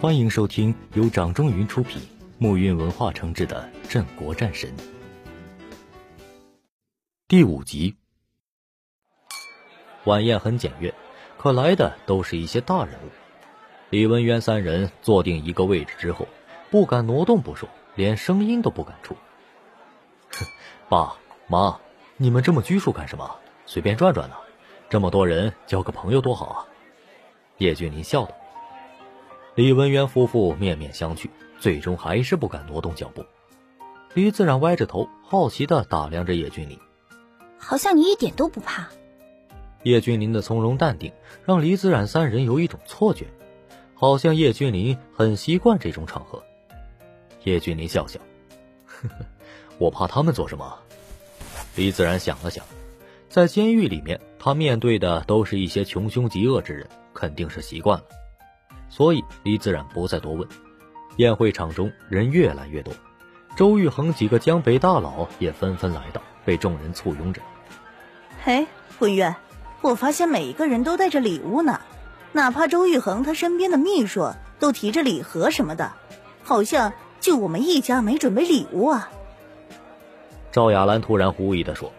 欢迎收听由掌中云出品、木韵文化承制的《镇国战神》第五集。晚宴很简约，可来的都是一些大人物。李文渊三人坐定一个位置之后，不敢挪动不说，连声音都不敢出。哼，爸妈，你们这么拘束干什么？随便转转呢？这么多人交个朋友多好啊！叶俊林笑道。李文渊夫妇面面相觑，最终还是不敢挪动脚步。李自然歪着头，好奇的打量着叶君临，好像你一点都不怕。叶君临的从容淡定，让李自然三人有一种错觉，好像叶君临很习惯这种场合。叶君临笑笑，呵呵，我怕他们做什么？李自然想了想，在监狱里面，他面对的都是一些穷凶极恶之人，肯定是习惯了。所以李自然不再多问。宴会场中人越来越多，周玉恒几个江北大佬也纷纷来到，被众人簇拥着。嘿，文渊，我发现每一个人都带着礼物呢，哪怕周玉恒他身边的秘书都提着礼盒什么的，好像就我们一家没准备礼物啊。赵雅兰突然狐疑的说：“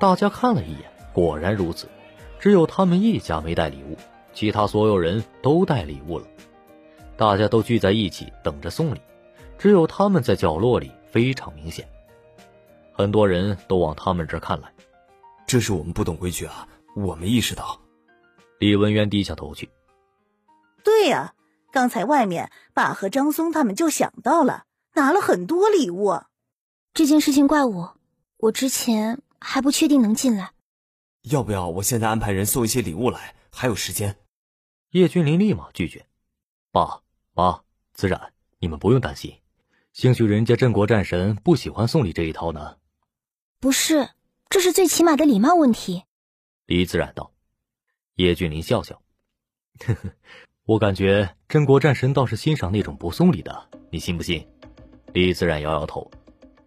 大家看了一眼，果然如此，只有他们一家没带礼物。”其他所有人都带礼物了，大家都聚在一起等着送礼，只有他们在角落里非常明显。很多人都往他们这儿看来，这是我们不懂规矩啊，我没意识到。李文渊低下头去。对呀，刚才外面爸和张松他们就想到了，拿了很多礼物。这件事情怪我，我之前还不确定能进来。要不要我现在安排人送一些礼物来？还有时间。叶君临立马拒绝：“爸妈，子冉，你们不用担心。兴许人家镇国战神不喜欢送礼这一套呢。”“不是，这是最起码的礼貌问题。”李自然道。叶君临笑笑：“呵呵，我感觉镇国战神倒是欣赏那种不送礼的，你信不信？”李自然摇摇头：“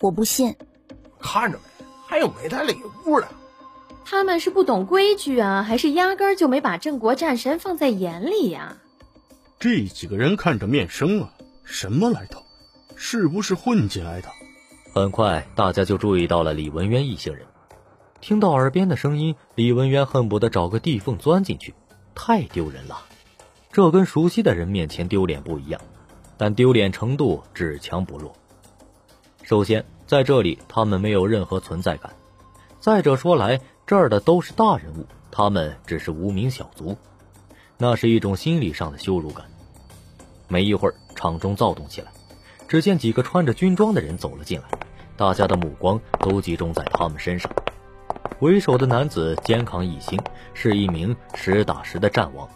我不信。”“看着没，还有没带礼物的。”他们是不懂规矩啊，还是压根儿就没把镇国战神放在眼里呀？这几个人看着面生啊，什么来头？是不是混进来的？很快，大家就注意到了李文渊一行人。听到耳边的声音，李文渊恨不得找个地缝钻进去，太丢人了。这跟熟悉的人面前丢脸不一样，但丢脸程度只强不弱。首先，在这里他们没有任何存在感。再者说来，这儿的都是大人物，他们只是无名小卒，那是一种心理上的羞辱感。没一会儿，场中躁动起来，只见几个穿着军装的人走了进来，大家的目光都集中在他们身上。为首的男子肩扛一星，是一名实打实的战王。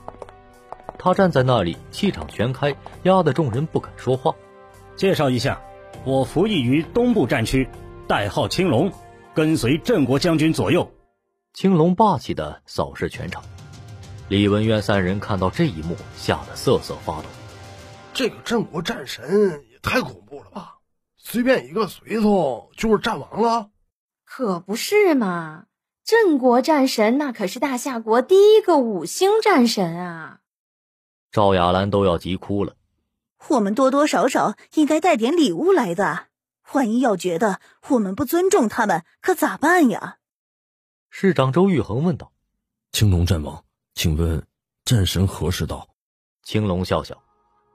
他站在那里，气场全开，压得众人不敢说话。介绍一下，我服役于东部战区，代号青龙，跟随镇国将军左右。青龙霸气的扫视全场，李文渊三人看到这一幕，吓得瑟瑟发抖。这个镇国战神也太恐怖了吧！随便一个随从就是战王了？可不是嘛！镇国战神那可是大夏国第一个五星战神啊！赵雅兰都要急哭了。我们多多少少应该带点礼物来的，万一要觉得我们不尊重他们，可咋办呀？市长周玉衡问道：“青龙战王，请问战神何时到？”青龙笑笑：“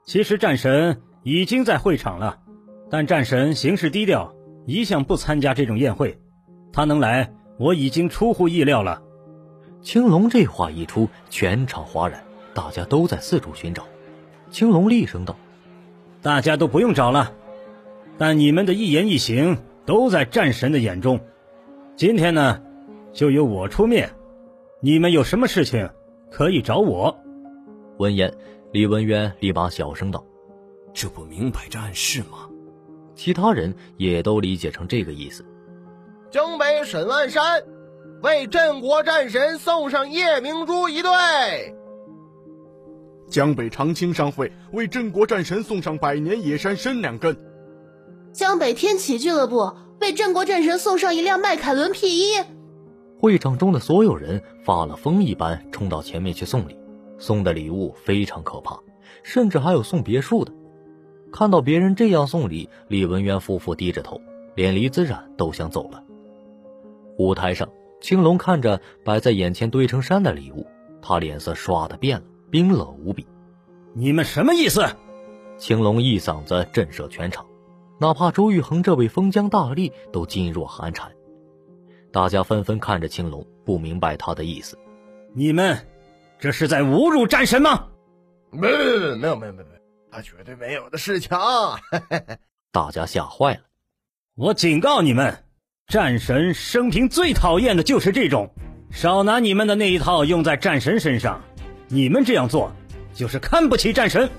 其实战神已经在会场了，但战神行事低调，一向不参加这种宴会。他能来，我已经出乎意料了。”青龙这话一出，全场哗然，大家都在四处寻找。青龙厉声道：“大家都不用找了，但你们的一言一行都在战神的眼中。今天呢？”就由我出面，你们有什么事情可以找我。闻言，李文渊立马小声道：“这不明摆着暗示吗？”其他人也都理解成这个意思。江北沈万山为镇国战神送上夜明珠一对。江北长青商会为镇国战神送上百年野山参两根。江北天启俱乐部为镇国战神送上一辆迈凯伦 P 一。会场中的所有人发了疯一般冲到前面去送礼，送的礼物非常可怕，甚至还有送别墅的。看到别人这样送礼，李文渊夫妇低着头，连李子冉都想走了。舞台上，青龙看着摆在眼前堆成山的礼物，他脸色唰的变了，冰冷无比。你们什么意思？青龙一嗓子震慑全场，哪怕周玉恒这位封疆大吏都噤若寒蝉。大家纷纷看着青龙，不明白他的意思。你们这是在侮辱战神吗？没没没没没有没有没有，他绝对没有的事情。啊 大家吓坏了。我警告你们，战神生平最讨厌的就是这种，少拿你们的那一套用在战神身上。你们这样做，就是看不起战神。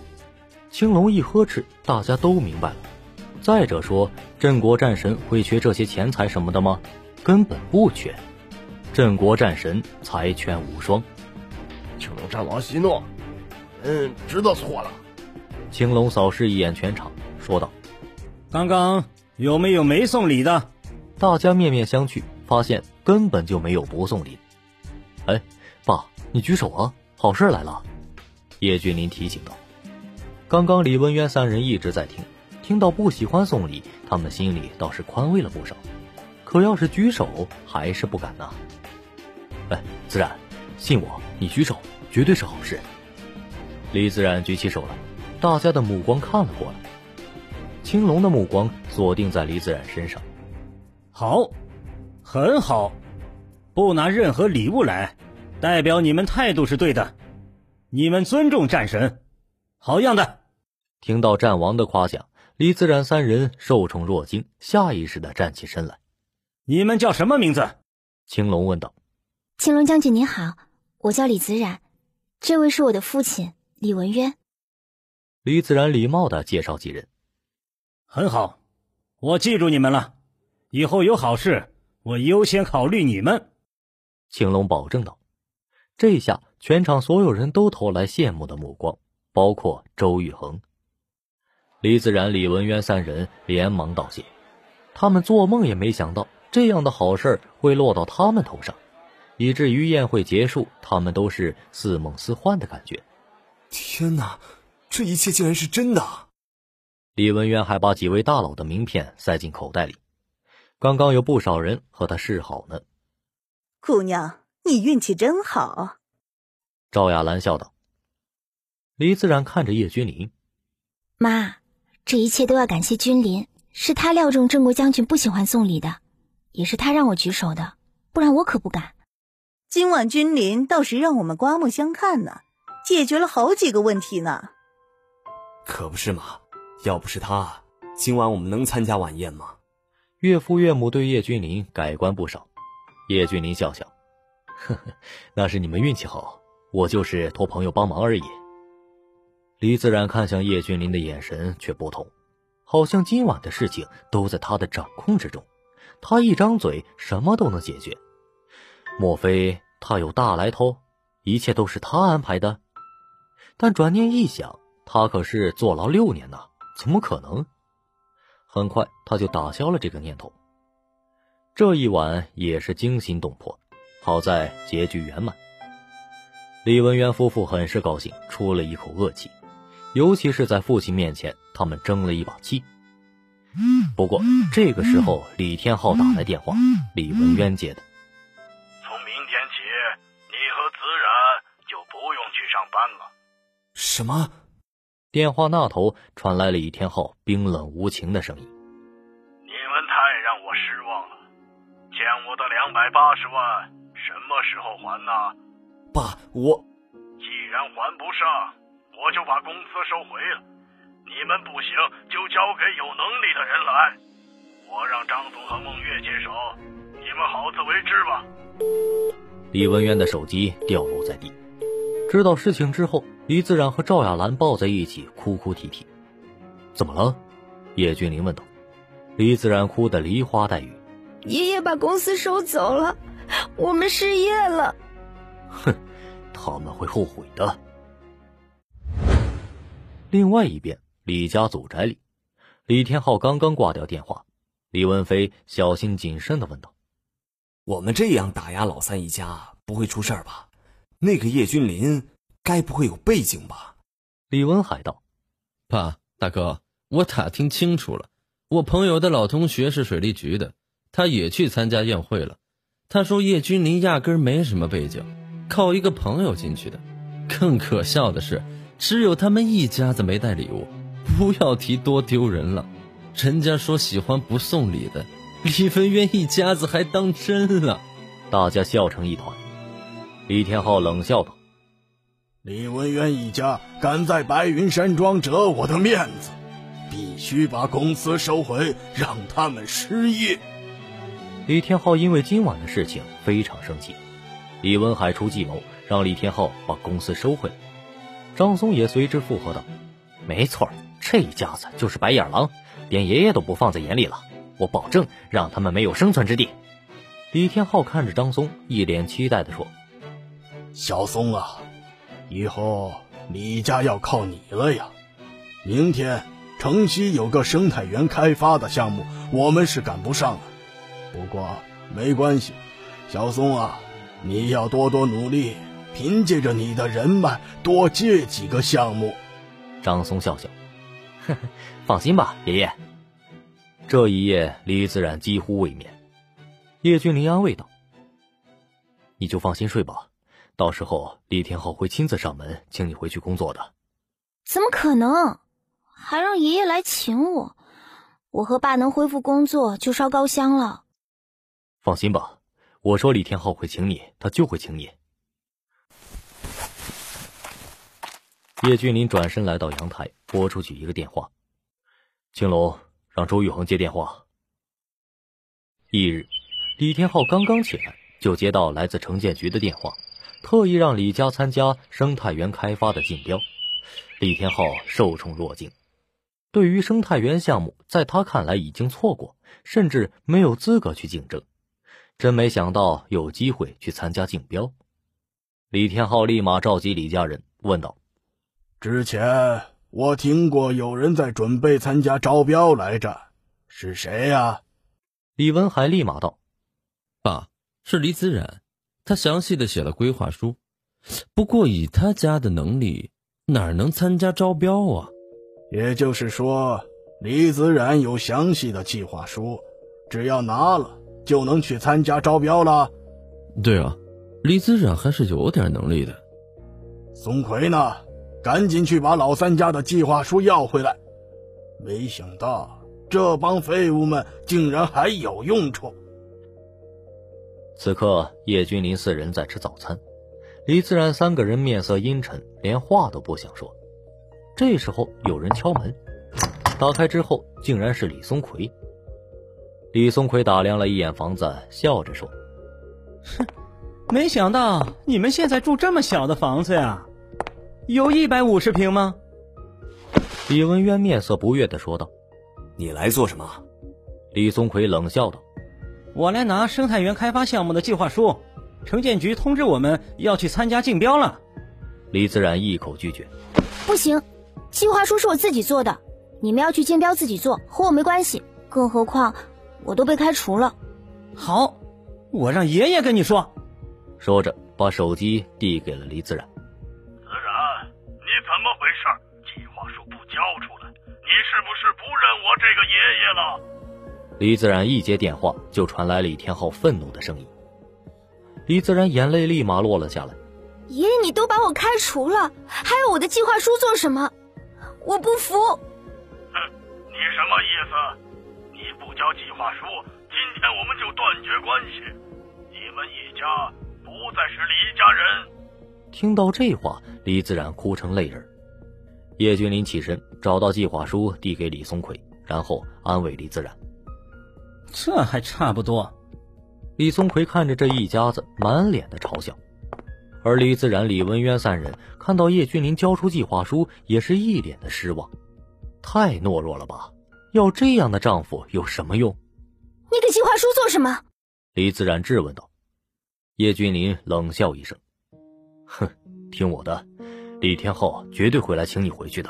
青龙一呵斥，大家都明白了。再者说，镇国战神会缺这些钱财什么的吗？根本不缺，镇国战神财权无双。青龙战王息怒，嗯，知道错了。青龙扫视一眼全场，说道：“刚刚有没有没送礼的？”大家面面相觑，发现根本就没有不送礼。哎，爸，你举手啊，好事来了。叶君林提醒道：“刚刚李文渊三人一直在听，听到不喜欢送礼，他们心里倒是宽慰了不少。”可要是举手，还是不敢呐。哎，自然，信我，你举手，绝对是好事。李自然举起手来，大家的目光看了过来。青龙的目光锁定在李自然身上。好，很好，不拿任何礼物来，代表你们态度是对的。你们尊重战神，好样的！听到战王的夸奖，李自然三人受宠若惊，下意识的站起身来。你们叫什么名字？青龙问道。青龙将军您好，我叫李子冉，这位是我的父亲李文渊。李子冉礼貌的介绍几人。很好，我记住你们了，以后有好事，我优先考虑你们。青龙保证道。这下全场所有人都投来羡慕的目光，包括周玉恒。李子然、李文渊三人连忙道谢，他们做梦也没想到。这样的好事会落到他们头上，以至于宴会结束，他们都是似梦似幻的感觉。天哪，这一切竟然是真的！李文渊还把几位大佬的名片塞进口袋里，刚刚有不少人和他示好呢。姑娘，你运气真好。赵雅兰笑道。李自然看着叶君临，妈，这一切都要感谢君临，是他料中郑国将军不喜欢送礼的。也是他让我举手的，不然我可不敢。今晚君临倒是让我们刮目相看呢，解决了好几个问题呢。可不是嘛，要不是他，今晚我们能参加晚宴吗？岳父岳母对叶君临改观不少。叶君临笑笑，呵呵，那是你们运气好，我就是托朋友帮忙而已。李自然看向叶君临的眼神却不同，好像今晚的事情都在他的掌控之中。他一张嘴，什么都能解决。莫非他有大来头？一切都是他安排的？但转念一想，他可是坐牢六年呐，怎么可能？很快，他就打消了这个念头。这一晚也是惊心动魄，好在结局圆满。李文渊夫妇很是高兴，出了一口恶气，尤其是在父亲面前，他们争了一把气。不过这个时候，李天昊打来电话，李文渊接的。从明天起，你和子冉就不用去上班了。什么？电话那头传来了李天昊冰冷无情的声音。你们太让我失望了，欠我的两百八十万什么时候还呢？爸，我既然还不上，我就把公司收回了。你们不行，就交给有能力的人来。我让张总和孟月接手，你们好自为之吧。李文渊的手机掉落在地。知道事情之后，李自然和赵雅兰抱在一起哭哭啼啼。怎么了？叶君临问道。李自然哭得梨花带雨。爷爷把公司收走了，我们失业了。哼，他们会后悔的。另外一边。李家祖宅里，李天昊刚刚挂掉电话，李文飞小心谨慎的问道：“我们这样打压老三一家，不会出事儿吧？那个叶君林该不会有背景吧？”李文海道：“爸，大哥，我打听清楚了，我朋友的老同学是水利局的，他也去参加宴会了。他说叶君林压根儿没什么背景，靠一个朋友进去的。更可笑的是，只有他们一家子没带礼物，不要提多丢人了。人家说喜欢不送礼的，李文渊一家子还当真了。”大家笑成一团。李天昊冷笑道。李文渊一家敢在白云山庄折我的面子，必须把公司收回，让他们失业。李天昊因为今晚的事情非常生气，李文海出计谋让李天昊把公司收回来。张松也随之附和道：“没错，这一家子就是白眼狼，连爷爷都不放在眼里了。我保证让他们没有生存之地。”李天昊看着张松，一脸期待的说：“小松啊。”以后李家要靠你了呀！明天城西有个生态园开发的项目，我们是赶不上了。不过没关系，小松啊，你要多多努力，凭借着你的人脉，多接几个项目。张松笑笑，放心吧，爷爷。这一夜，李自然几乎未眠。叶君临安慰道：“你就放心睡吧。”到时候李天昊会亲自上门请你回去工作的。怎么可能？还让爷爷来请我？我和爸能恢复工作就烧高香了。放心吧，我说李天昊会请你，他就会请你。叶君林转身来到阳台，拨出去一个电话：“青龙，让周玉恒接电话。”翌日，李天昊刚刚起来，就接到来自城建局的电话。特意让李家参加生态园开发的竞标，李天昊受宠若惊。对于生态园项目，在他看来已经错过，甚至没有资格去竞争。真没想到有机会去参加竞标。李天昊立马召集李家人，问道：“之前我听过有人在准备参加招标来着，是谁呀？”李文海立马道：“爸，是李子冉。”他详细的写了规划书，不过以他家的能力，哪能参加招标啊？也就是说，李子冉有详细的计划书，只要拿了就能去参加招标了。对啊，李子冉还是有点能力的。松奎呢？赶紧去把老三家的计划书要回来。没想到这帮废物们竟然还有用处。此刻，叶君临四人在吃早餐，李自然三个人面色阴沉，连话都不想说。这时候有人敲门，打开之后竟然是李松奎。李松奎打量了一眼房子，笑着说：“哼，没想到你们现在住这么小的房子呀？有一百五十平吗？”李文渊面色不悦的说道：“你来做什么？”李松奎冷笑道。我来拿生态园开发项目的计划书，城建局通知我们要去参加竞标了。李自然一口拒绝：“不行，计划书是我自己做的，你们要去竞标自己做，和我没关系。更何况我都被开除了。”好，我让爷爷跟你说。说着，把手机递给了李自然。你怎么回事？计划书不交出来，你是不是不认我这个爷爷了？李自然一接电话，就传来李天浩愤怒的声音。李自然眼泪立马落了下来。爷爷，你都把我开除了，还要我的计划书做什么？我不服！哼，你什么意思？你不交计划书，今天我们就断绝关系，你们一家不再是李家人。听到这话，李自然哭成泪人。叶君临起身，找到计划书递给李松奎，然后安慰李自然。这还差不多。李松奎看着这一家子，满脸的嘲笑。而李自然、李文渊三人看到叶君临交出计划书，也是一脸的失望。太懦弱了吧？要这样的丈夫有什么用？你给计划书做什么？李自然质问道。叶君临冷笑一声：“哼，听我的，李天昊绝对会来请你回去的。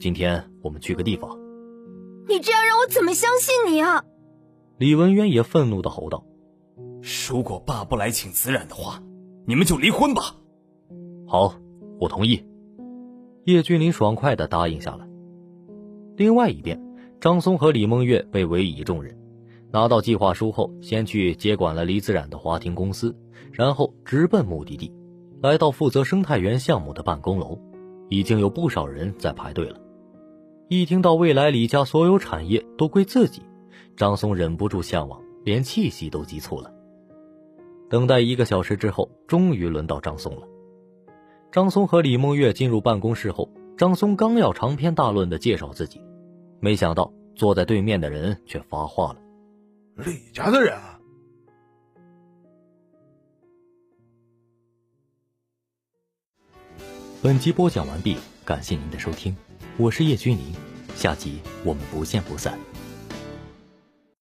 今天我们去个地方。”你这样让我怎么相信你啊？李文渊也愤怒的吼道：“如果爸不来请子冉的话，你们就离婚吧。”好，我同意。叶君临爽快的答应下来。另外一边，张松和李梦月被委以重任，拿到计划书后，先去接管了李子冉的华庭公司，然后直奔目的地，来到负责生态园项目的办公楼，已经有不少人在排队了。一听到未来李家所有产业都归自己，张松忍不住向往，连气息都急促了。等待一个小时之后，终于轮到张松了。张松和李梦月进入办公室后，张松刚要长篇大论地介绍自己。没想到坐在对面的人却发话了：“李家的人。”本集播讲完毕，感谢您的收听，我是叶君临，下集我们不见不散。